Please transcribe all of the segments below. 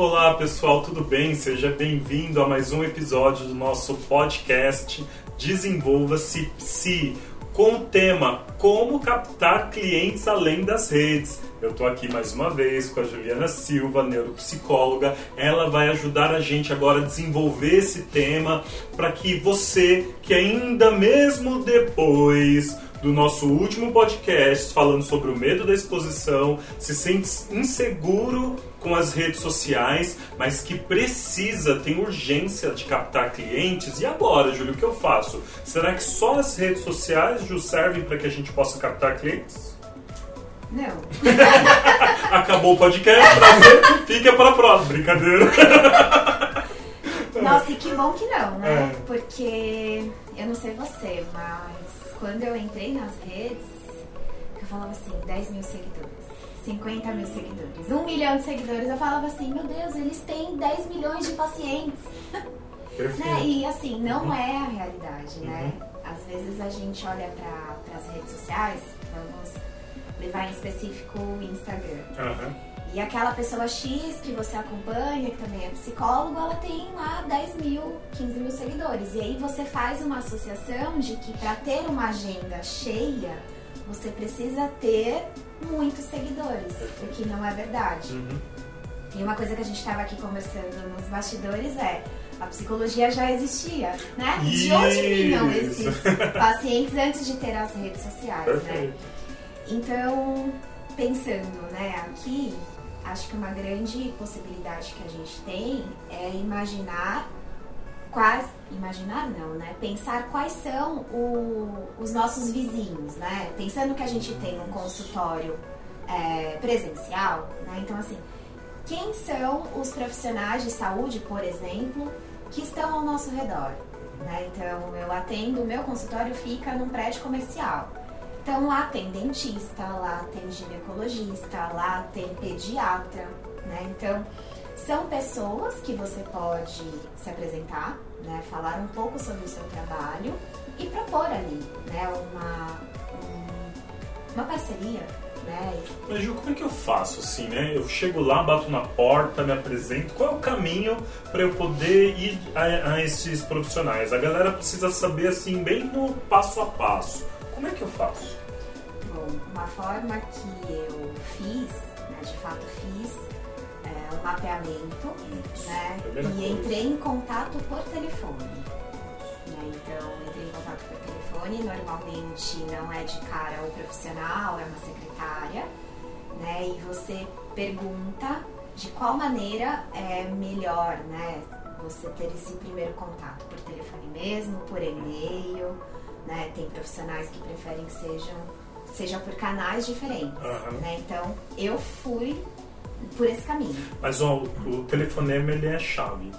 Olá pessoal, tudo bem? Seja bem-vindo a mais um episódio do nosso podcast Desenvolva-se Psi, com o tema Como captar clientes além das redes. Eu tô aqui mais uma vez com a Juliana Silva, neuropsicóloga. Ela vai ajudar a gente agora a desenvolver esse tema para que você, que ainda mesmo depois do nosso último podcast falando sobre o medo da exposição, se sente inseguro com as redes sociais, mas que precisa, tem urgência de captar clientes. E agora, Júlio, o que eu faço? Será que só as redes sociais, Ju, servem para que a gente possa captar clientes? Não. Acabou o podcast, prazer, fica para a próxima. Brincadeira. Nossa, e que bom que não, né? É. Porque eu não sei você, mas quando eu entrei nas redes, eu falava assim, 10 mil seguidores, 50 mil seguidores, 1 milhão de seguidores, eu falava assim, meu Deus, eles têm 10 milhões de pacientes. Né? E assim, não Uhum. é a realidade, né? Às vezes a gente olha para as redes sociais, vamos levar em específico o Instagram. Aham. E aquela pessoa X que você acompanha, que também é psicólogo, ela tem lá 10 mil, 15 mil seguidores. E aí você faz uma associação de que para ter uma agenda cheia, você precisa ter muitos seguidores, o que não é verdade. Uhum. E uma coisa que a gente estava aqui conversando nos bastidores é a psicologia já existia, né? De onde vinham Isso. esses pacientes antes de ter as redes sociais, né? Perfeito. Então, pensando né, aqui, acho que uma grande possibilidade que a gente tem é imaginar quais. Imaginar não, né? Pensar quais são o- os nossos vizinhos, né? Pensando que a gente tem um consultório é, presencial, né? Então, assim, quem são os profissionais de saúde, por exemplo, que estão ao nosso redor? Né? Então, eu atendo, o meu consultório fica num prédio comercial. Então lá tem dentista, lá tem ginecologista, lá tem pediatra, né? Então são pessoas que você pode se apresentar, né? Falar um pouco sobre o seu trabalho e propor ali, né? Uma, um- uma parceria, né? Mas Ju, como é que eu faço assim, né? Eu chego lá, bato na porta, me apresento. Qual é o caminho para eu poder ir a, a esses profissionais? A galera precisa saber assim, bem no passo a passo. Como é que eu faço? Uma forma que eu fiz, né? De fato fiz é, um mapeamento Isso. né? Primeira E coisa. entrei em contato por telefone. Né? Então, entrei em contato por telefone. Normalmente não é de cara o profissional, é uma secretária. Né? E você pergunta de qual maneira é melhor, né? Você ter esse primeiro contato por telefone mesmo, por e-mail, né? Tem profissionais que preferem que sejam seja por canais diferentes, Aham. né? Então, eu fui por esse caminho. Mas ó, o telefonema ele é a chave.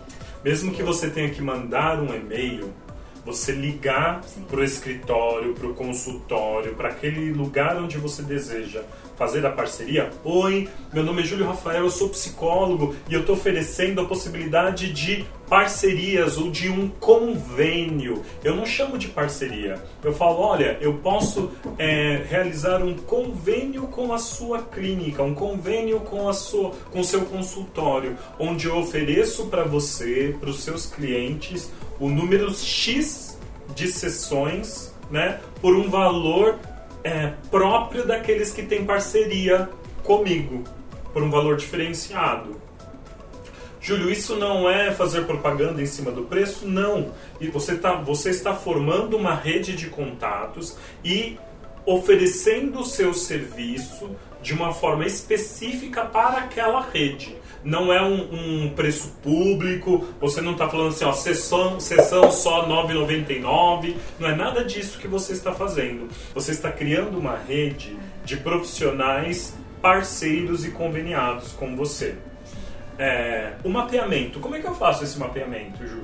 Mesmo que você tenha que mandar um e-mail, você ligar Sim. para o escritório, para o consultório, para aquele lugar onde você deseja fazer a parceria. Oi, meu nome é Júlio Rafael, eu sou psicólogo e eu estou oferecendo a possibilidade de parcerias ou de um convênio. Eu não chamo de parceria. Eu falo, olha, eu posso é, realizar um convênio com a sua clínica, um convênio com a sua, com o seu consultório, onde eu ofereço para você, para os seus clientes, o número X de sessões, né, por um valor é, próprio daqueles que têm parceria comigo, por um valor diferenciado. Júlio, isso não é fazer propaganda em cima do preço? Não. E você, tá, você está formando uma rede de contatos e oferecendo o seu serviço de uma forma específica para aquela rede. Não é um, um preço público, você não está falando assim, ó, sessão, sessão só R$ 9,99. Não é nada disso que você está fazendo. Você está criando uma rede de profissionais parceiros e conveniados com você. É, o mapeamento, como é que eu faço esse mapeamento, Ju?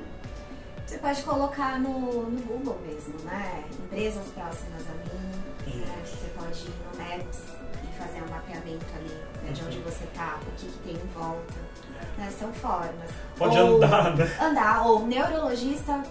Você pode colocar no, no Google mesmo, né? Empresas próximas a mim. Você pode ir no Maps e fazer um mapeamento ali né, de onde você tá, o que, que tem em volta. Né? São formas. Pode Ou andar, né? Andar, ou neurologista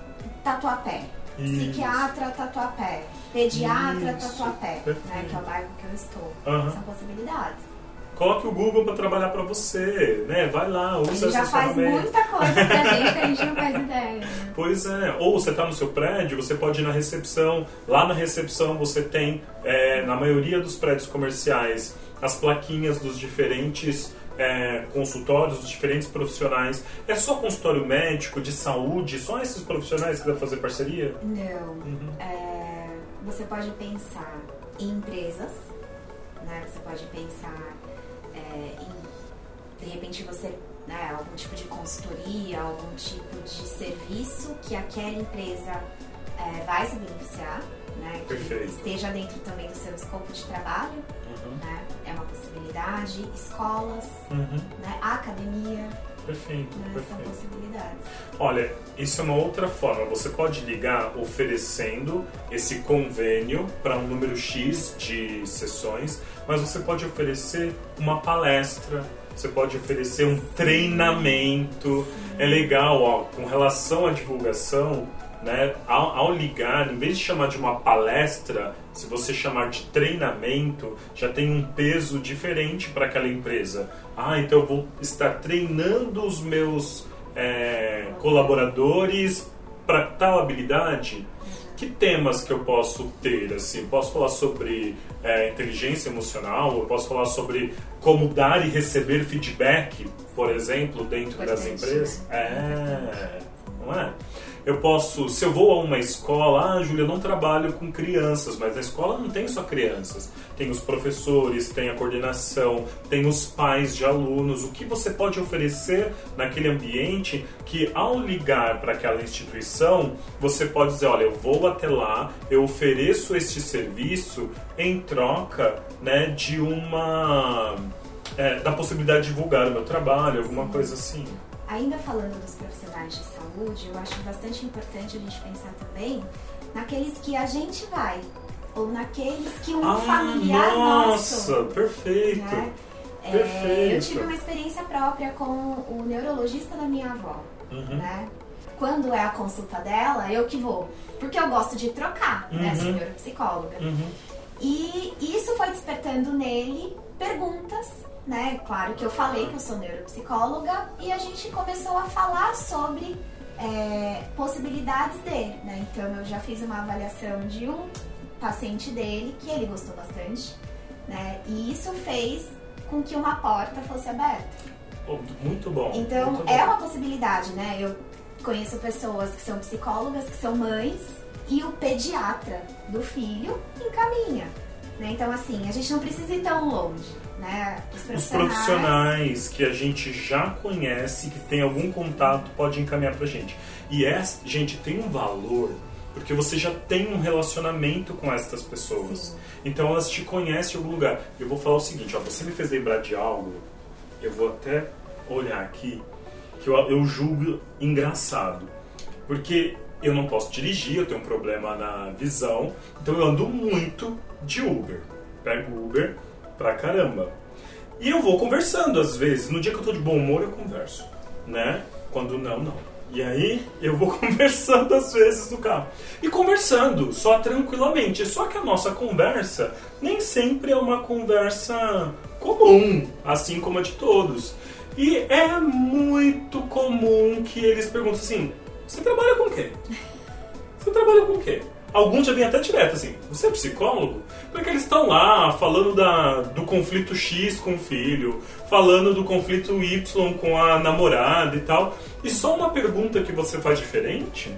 tatuapé. Isso. Psiquiatra tatuapé. Pediatra Isso, tatuapé. Né? Que é o bairro que eu estou. Aham. São possibilidades. Coloque o Google para trabalhar para você, né? Vai lá, usa gente já faz muita coisa pra gente que a gente não faz ideia. Pois é. Ou você está no seu prédio, você pode ir na recepção. Lá na recepção você tem, é, na maioria dos prédios comerciais, as plaquinhas dos diferentes é, consultórios, dos diferentes profissionais. É só consultório médico, de saúde? Só esses profissionais que devem fazer parceria? Não. Uhum. É, você pode pensar em empresas, né? Você pode pensar é, em, de repente, você né, algum tipo de consultoria, algum tipo de serviço que aquela empresa é, vai se beneficiar, né, que Perfeito. esteja dentro também do seu escopo de trabalho, uhum. né, é uma possibilidade. Escolas, uhum. né, academia. Perfeito, né, perfeito. São possibilidades. Olha, isso é uma outra forma. Você pode ligar oferecendo esse convênio para um número X de sessões, mas você pode oferecer uma palestra, você pode oferecer um treinamento. Sim. É legal, ó, com relação à divulgação, né, ao, ao, ligar, em vez de chamar de uma palestra, se você chamar de treinamento, já tem um peso diferente para aquela empresa. Ah, então eu vou estar treinando os meus é, colaboradores para tal habilidade. Que temas que eu posso ter? Assim, posso falar sobre é, inteligência emocional, eu posso falar sobre como dar e receber feedback, por exemplo, dentro das empresas. Né? É, não é? Eu posso, se eu vou a uma escola, ah, Júlia, eu não trabalho com crianças, mas na escola não tem só crianças. Tem os professores, tem a coordenação, tem os pais de alunos. O que você pode oferecer naquele ambiente que, ao ligar para aquela instituição, você pode dizer: olha, eu vou até lá, eu ofereço este serviço em troca né, de uma. É, da possibilidade de divulgar o meu trabalho, alguma coisa assim. Ainda falando dos profissionais de saúde, eu acho bastante importante a gente pensar também naqueles que a gente vai, ou naqueles que um ah, familiar nossa, nosso. perfeito. Né? perfeito. É, eu tive uma experiência própria com o neurologista da minha avó. Uhum. Né? Quando é a consulta dela, eu que vou. Porque eu gosto de trocar, uhum. né? Sou neuropsicóloga. Uhum. E isso foi despertando nele perguntas né? Claro que eu falei que eu sou neuropsicóloga e a gente começou a falar sobre é, possibilidades dele, né? Então eu já fiz uma avaliação de um paciente dele que ele gostou bastante, né? E isso fez com que uma porta fosse aberta. Muito bom. Então muito é bom. uma possibilidade, né? Eu conheço pessoas que são psicólogas, que são mães e o pediatra do filho encaminha. Né? Então, assim, a gente não precisa ir tão longe. Né? Os profissionais... Os profissionais que a gente já conhece, que tem algum contato, pode encaminhar pra gente. E é, gente, tem um valor porque você já tem um relacionamento com essas pessoas. Sim. Então elas te conhecem em algum lugar. Eu vou falar o seguinte, ó, você me fez lembrar de algo, eu vou até olhar aqui, que eu, eu julgo engraçado. Porque eu não posso dirigir, eu tenho um problema na visão, então eu ando muito de Uber. Pego Uber pra caramba. E eu vou conversando às vezes. No dia que eu tô de bom humor, eu converso, né? Quando não, não. E aí eu vou conversando às vezes no carro. E conversando, só tranquilamente. Só que a nossa conversa nem sempre é uma conversa comum, assim como a de todos. E é muito comum que eles perguntem assim: você trabalha com o quê? Você trabalha com o quê? Alguns já vêm até direto assim: você é psicólogo? Porque eles estão lá falando da, do conflito X com o filho, falando do conflito Y com a namorada e tal. E só uma pergunta que você faz diferente,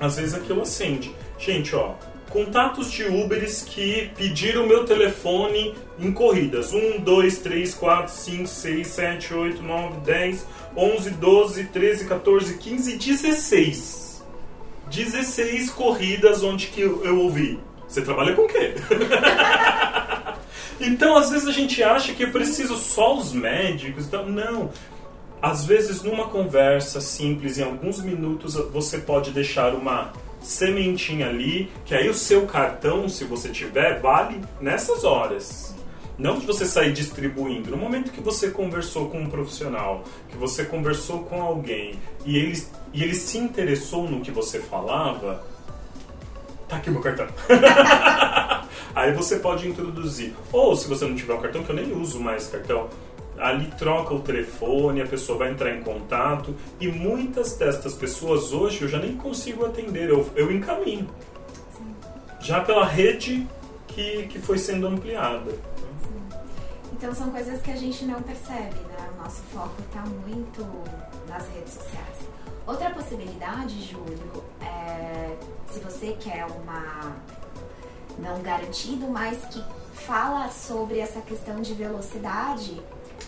às vezes aquilo acende. Gente, ó, contatos de Uberes que pediram meu telefone em corridas. 1, 2, 3, 4, 5, 6, 7, 8, 9, 10, 11, 12, 13, 14, 15, 16. 16 corridas onde que eu, eu ouvi. Você trabalha com o quê? então, às vezes a gente acha que é preciso só os médicos. Então, não. Às vezes, numa conversa simples, em alguns minutos, você pode deixar uma sementinha ali, que aí o seu cartão, se você tiver, vale nessas horas. Não de você sair distribuindo. No momento que você conversou com um profissional, que você conversou com alguém e ele, e ele se interessou no que você falava, tá aqui meu cartão. Aí você pode introduzir, ou se você não tiver o cartão, que eu nem uso mais cartão, ali troca o telefone, a pessoa vai entrar em contato e muitas destas pessoas hoje eu já nem consigo atender, eu, eu encaminho. Sim. Já pela rede que, que foi sendo ampliada. Sim. Então são coisas que a gente não percebe, né? O nosso foco está muito nas redes sociais. Outra possibilidade, Júlio, é se você quer uma não garantido, mas que fala sobre essa questão de velocidade,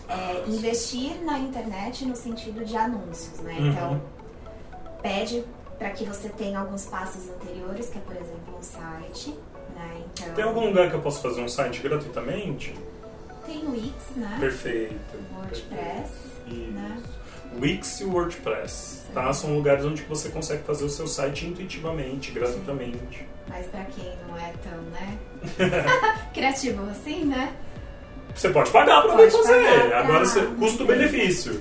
é, investir na internet no sentido de anúncios, né? Uhum. Então, pede para que você tenha alguns passos anteriores, que é, por exemplo, um site, né? Então, Tem algum lugar que eu posso fazer um site gratuitamente? Tem o Wix, né? Perfeito. WordPress, perfeito. né? Wix e WordPress, tá? São lugares onde você consegue fazer o seu site intuitivamente, gratuitamente. Mas para quem não é tão, né? Criativo assim, né? Você pode pagar para poder fazer. Agora, custo-benefício.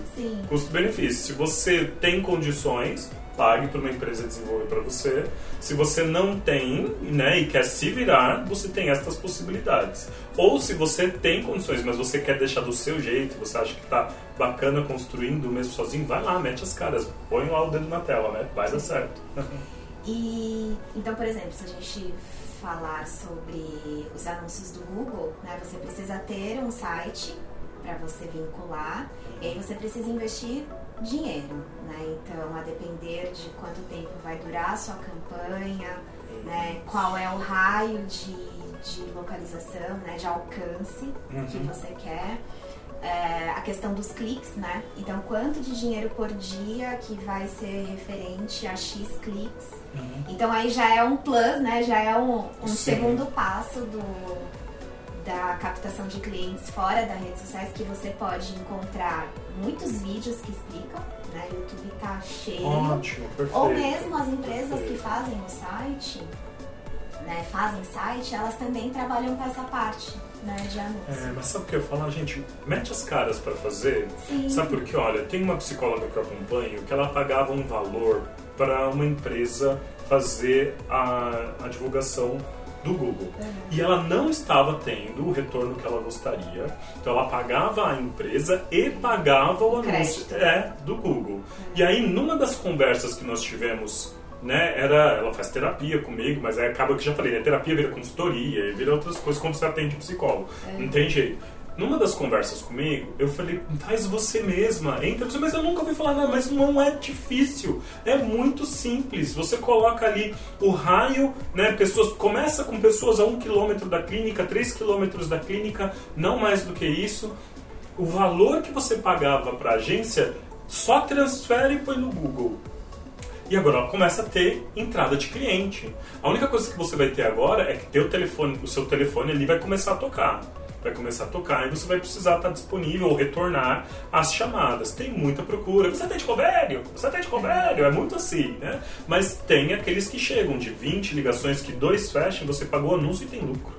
Custo-benefício. Se você tem condições, pague para uma empresa desenvolver para você. Se você não tem, né, e quer se virar, você tem estas possibilidades. Ou se você tem condições, mas você quer deixar do seu jeito, você acha que está bacana construindo mesmo sozinho, vai lá, mete as caras, põe lá o dedo na tela, né? Vai dar certo. E então, por exemplo, se a gente falar sobre os anúncios do Google, né, você precisa ter um site para você vincular e aí você precisa investir dinheiro, né? Então, a depender de quanto tempo vai durar a sua campanha, né? Qual é o raio de, de localização, né? De alcance uhum. que você quer é, a questão dos cliques, né? Então, quanto de dinheiro por dia que vai ser referente a X cliques. Uhum. Então, aí já é um plus, né? Já é um, um segundo passo do, da captação de clientes fora das redes sociais que você pode encontrar muitos vídeos que explicam, né? O YouTube tá cheio. Ótimo, perfeito. Ou mesmo as empresas perfeito. que fazem o site, né? Fazem site, elas também trabalham com essa parte né, de anúncio. É, mas sabe o que eu falar, gente? Mete as caras para fazer. Sim. Sabe por quê? Olha, tem uma psicóloga que eu acompanho que ela pagava um valor para uma empresa fazer a, a divulgação do Google. Uhum. E ela não estava tendo o retorno que ela gostaria. Então ela pagava a empresa e pagava o anúncio é, do Google. Uhum. E aí, numa das conversas que nós tivemos né, era, ela faz terapia comigo, mas aí acaba que já falei, né, terapia vira consultoria, vira outras coisas quando você atende psicólogo. É. Não tem jeito. Numa das conversas comigo, eu falei, faz você mesma, entra você, mas eu nunca ouvi falar nada, mas não é difícil, é muito simples. Você coloca ali o raio, né? Pessoas, começa com pessoas a um quilômetro da clínica, três quilômetros da clínica, não mais do que isso. O valor que você pagava para a agência, só transfere e põe no Google. E agora ela começa a ter entrada de cliente. A única coisa que você vai ter agora é que teu telefone, o seu telefone ali vai começar a tocar. Vai começar a tocar e você vai precisar estar disponível ou retornar as chamadas. Tem muita procura. Você atende convênio? Você atende convênio? É muito assim, né? Mas tem aqueles que chegam de 20 ligações que dois fecham, você pagou anúncio e tem lucro.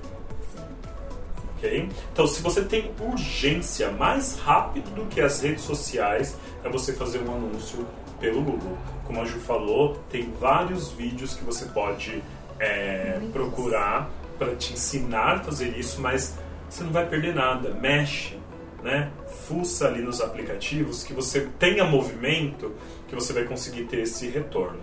Okay? Então, se você tem urgência mais rápido do que as redes sociais, é você fazer um anúncio pelo Google. Como a Ju falou, tem vários vídeos que você pode é, procurar para te ensinar a fazer isso, mas você não vai perder nada. Mexe, né? Fuça ali nos aplicativos que você tenha movimento, que você vai conseguir ter esse retorno.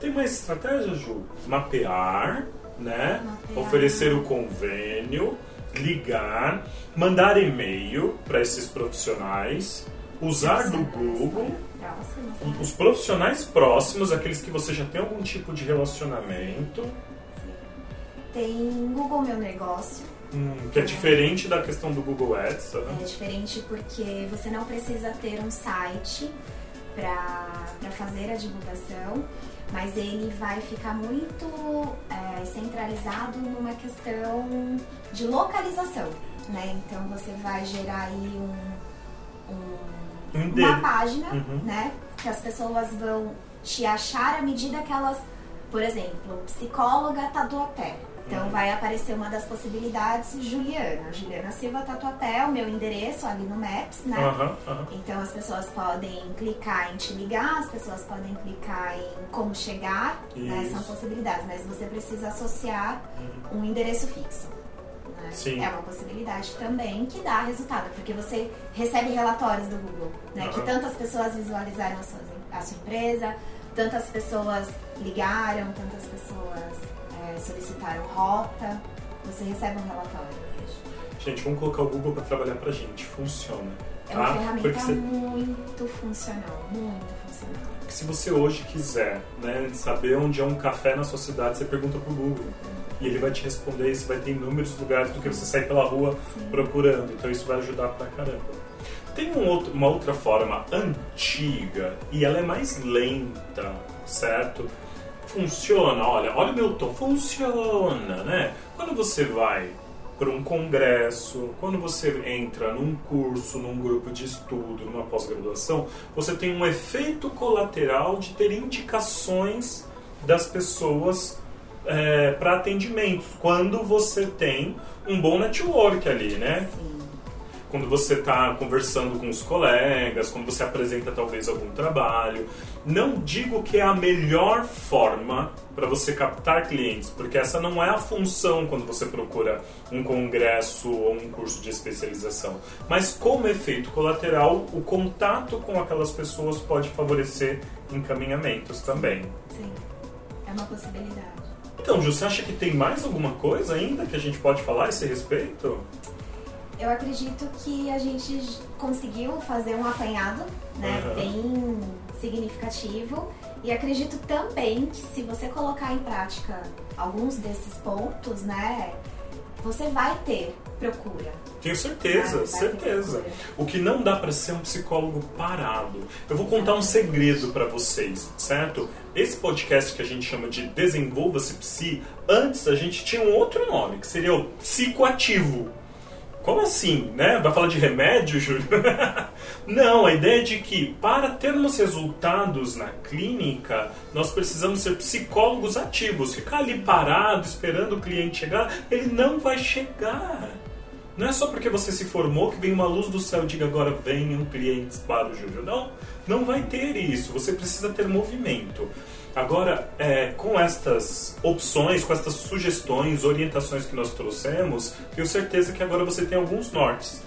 Tem uma estratégia, Ju? Mapear, né? Mapear. Oferecer o convênio, ligar, mandar e-mail para esses profissionais, usar do Google próximos. Os profissionais próximos, aqueles que você já tem algum tipo de relacionamento. Tem Google Meu Negócio. Hum, que é, é diferente da questão do Google Ads. Né? É diferente porque você não precisa ter um site para fazer a divulgação, mas ele vai ficar muito é, centralizado numa questão de localização. Né? Então você vai gerar aí um, um uma página, uhum. né? Que as pessoas vão te achar à medida que elas, por exemplo, psicóloga Tatuapé. Então Uhum. vai aparecer uma das possibilidades, Juliana. Juliana Silva Tatuapé, o meu endereço ali no Maps, né? Aham, aham. Então as pessoas podem clicar em te ligar, as pessoas podem clicar em como chegar, né? São possibilidades, mas você precisa associar um endereço fixo. Né? Sim. É uma possibilidade também que dá resultado, porque você recebe relatórios do Google, né? Que Aham. tantas pessoas visualizaram a sua, a sua empresa, tantas pessoas ligaram, tantas pessoas é, solicitaram rota. Você recebe um relatório. Gente, vamos colocar o Google para trabalhar pra gente. Funciona. É uma Tá? ferramenta Porque você- muito funcional, muito funcional. Porque se você hoje quiser né, saber onde é um café na sua cidade, você pergunta pro Google. E ele vai te responder, você vai ter inúmeros lugares do que você sair pela rua procurando. Então isso vai ajudar pra caramba. Tem um outro- uma outra forma antiga e ela é mais lenta, certo? Funciona, olha, olha o meu tom, funciona, né? Quando você vai para um congresso, quando você entra num curso, num grupo de estudo, numa pós-graduação, você tem um efeito colateral de ter indicações das pessoas para atendimentos, quando você tem um bom network ali, né? Sim. quando você está conversando com os colegas, quando você apresenta talvez algum trabalho. Não digo que é a melhor forma para você captar clientes, porque essa não é a função quando você procura um congresso ou um curso de especialização. Mas como efeito colateral, o contato com aquelas pessoas pode favorecer encaminhamentos também. Sim. É uma possibilidade. Então, Ju, você acha que tem mais alguma coisa ainda que a gente pode falar a esse respeito? Eu acredito que a gente conseguiu fazer um apanhado, né, Aham. bem significativo. E acredito também que se você colocar em prática alguns desses pontos, né, você vai ter procura. Tenho certeza, Vai- vai certeza. O que não dá para ser um psicólogo parado. Eu vou contar um segredo para vocês, certo? Esse podcast que a gente chama de Desenvolva-se Psi, antes a gente tinha um outro nome, que seria o psicoativo. Como assim, né? Vai falar de remédio, Júlio? Não, a ideia é de que para termos resultados na clínica, nós precisamos ser psicólogos ativos. Ficar ali parado, esperando o cliente chegar, ele não vai chegar. Não é só porque você se formou que vem uma luz do céu e diga agora venham clientes para o Júlio. Não, não vai ter isso. Você precisa ter movimento. Agora, é, com estas opções, com estas sugestões, orientações que nós trouxemos, tenho certeza que agora você tem alguns nortes.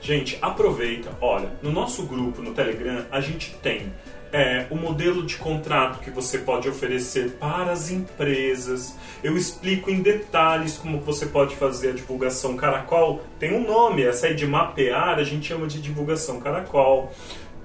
Gente, aproveita. Olha, no nosso grupo no Telegram, a gente tem é, o modelo de contrato que você pode oferecer para as empresas. Eu explico em detalhes como você pode fazer a divulgação caracol. Tem um nome, essa aí de mapear, a gente chama de divulgação caracol.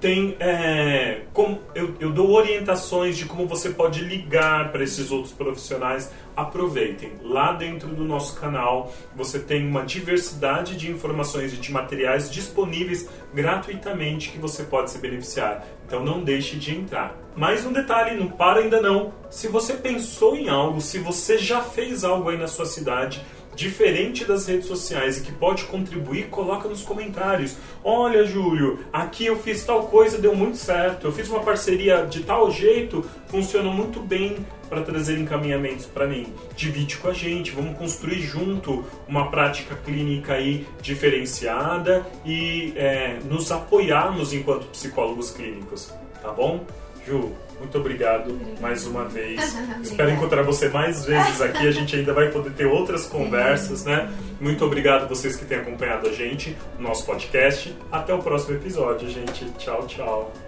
Tem, é, como, eu, eu dou orientações de como você pode ligar para esses outros profissionais. Aproveitem, lá dentro do nosso canal você tem uma diversidade de informações e de materiais disponíveis gratuitamente que você pode se beneficiar. Então não deixe de entrar. Mais um detalhe, não para ainda não. Se você pensou em algo, se você já fez algo aí na sua cidade, diferente das redes sociais e que pode contribuir, coloca nos comentários. Olha, Júlio, aqui eu fiz tal coisa, deu muito certo. Eu fiz uma parceria de tal jeito, funcionou muito bem para trazer encaminhamentos para mim. Divide com a gente, vamos construir junto uma prática clínica aí diferenciada e é, nos apoiarmos enquanto psicólogos clínicos, tá bom? Ju, muito obrigado mais uma vez. Obrigada. Espero encontrar você mais vezes aqui. A gente ainda vai poder ter outras conversas, né? Muito obrigado a vocês que têm acompanhado a gente no nosso podcast. Até o próximo episódio, gente. Tchau, tchau.